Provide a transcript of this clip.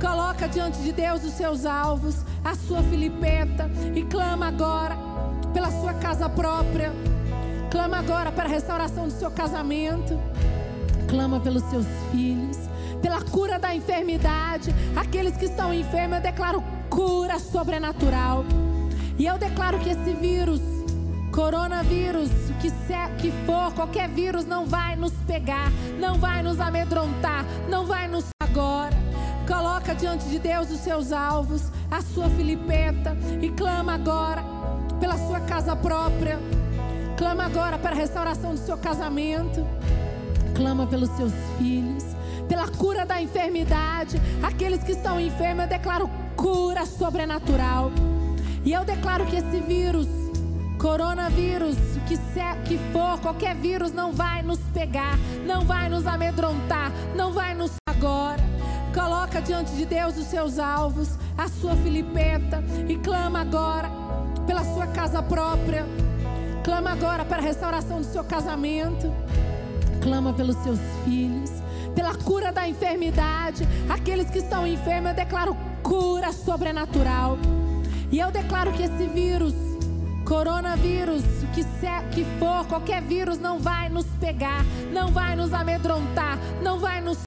Coloca diante de Deus os seus alvos, a sua filipeta e clama agora pela sua casa própria. Clama agora para a restauração do seu casamento. Clama pelos seus filhos, pela cura da enfermidade. Aqueles que estão enfermos, eu declaro cura sobrenatural. E eu declaro que esse vírus, coronavírus, que, que for, qualquer vírus não vai nos pegar, não vai nos amedrontar, não vai nos agora. Coloca diante de Deus os seus alvos, a sua filipeta e clama agora pela sua casa própria. Clama agora para a restauração do seu casamento. Clama pelos seus filhos, pela cura da enfermidade. Aqueles que estão enfermos, eu declaro cura sobrenatural. E eu declaro que esse vírus, coronavírus, que, se, que for, qualquer vírus não vai nos pegar, não vai nos amedrontar, não vai. Coloca diante de Deus os seus alvos, a sua filipeta e clama agora pela sua casa própria. Clama agora para a restauração do seu casamento. Clama pelos seus filhos, pela cura da enfermidade. Aqueles que estão enfermos, eu declaro cura sobrenatural. E eu declaro que esse vírus, coronavírus, que, se, que for, qualquer vírus não vai nos pegar, não vai nos amedrontar, não vai nos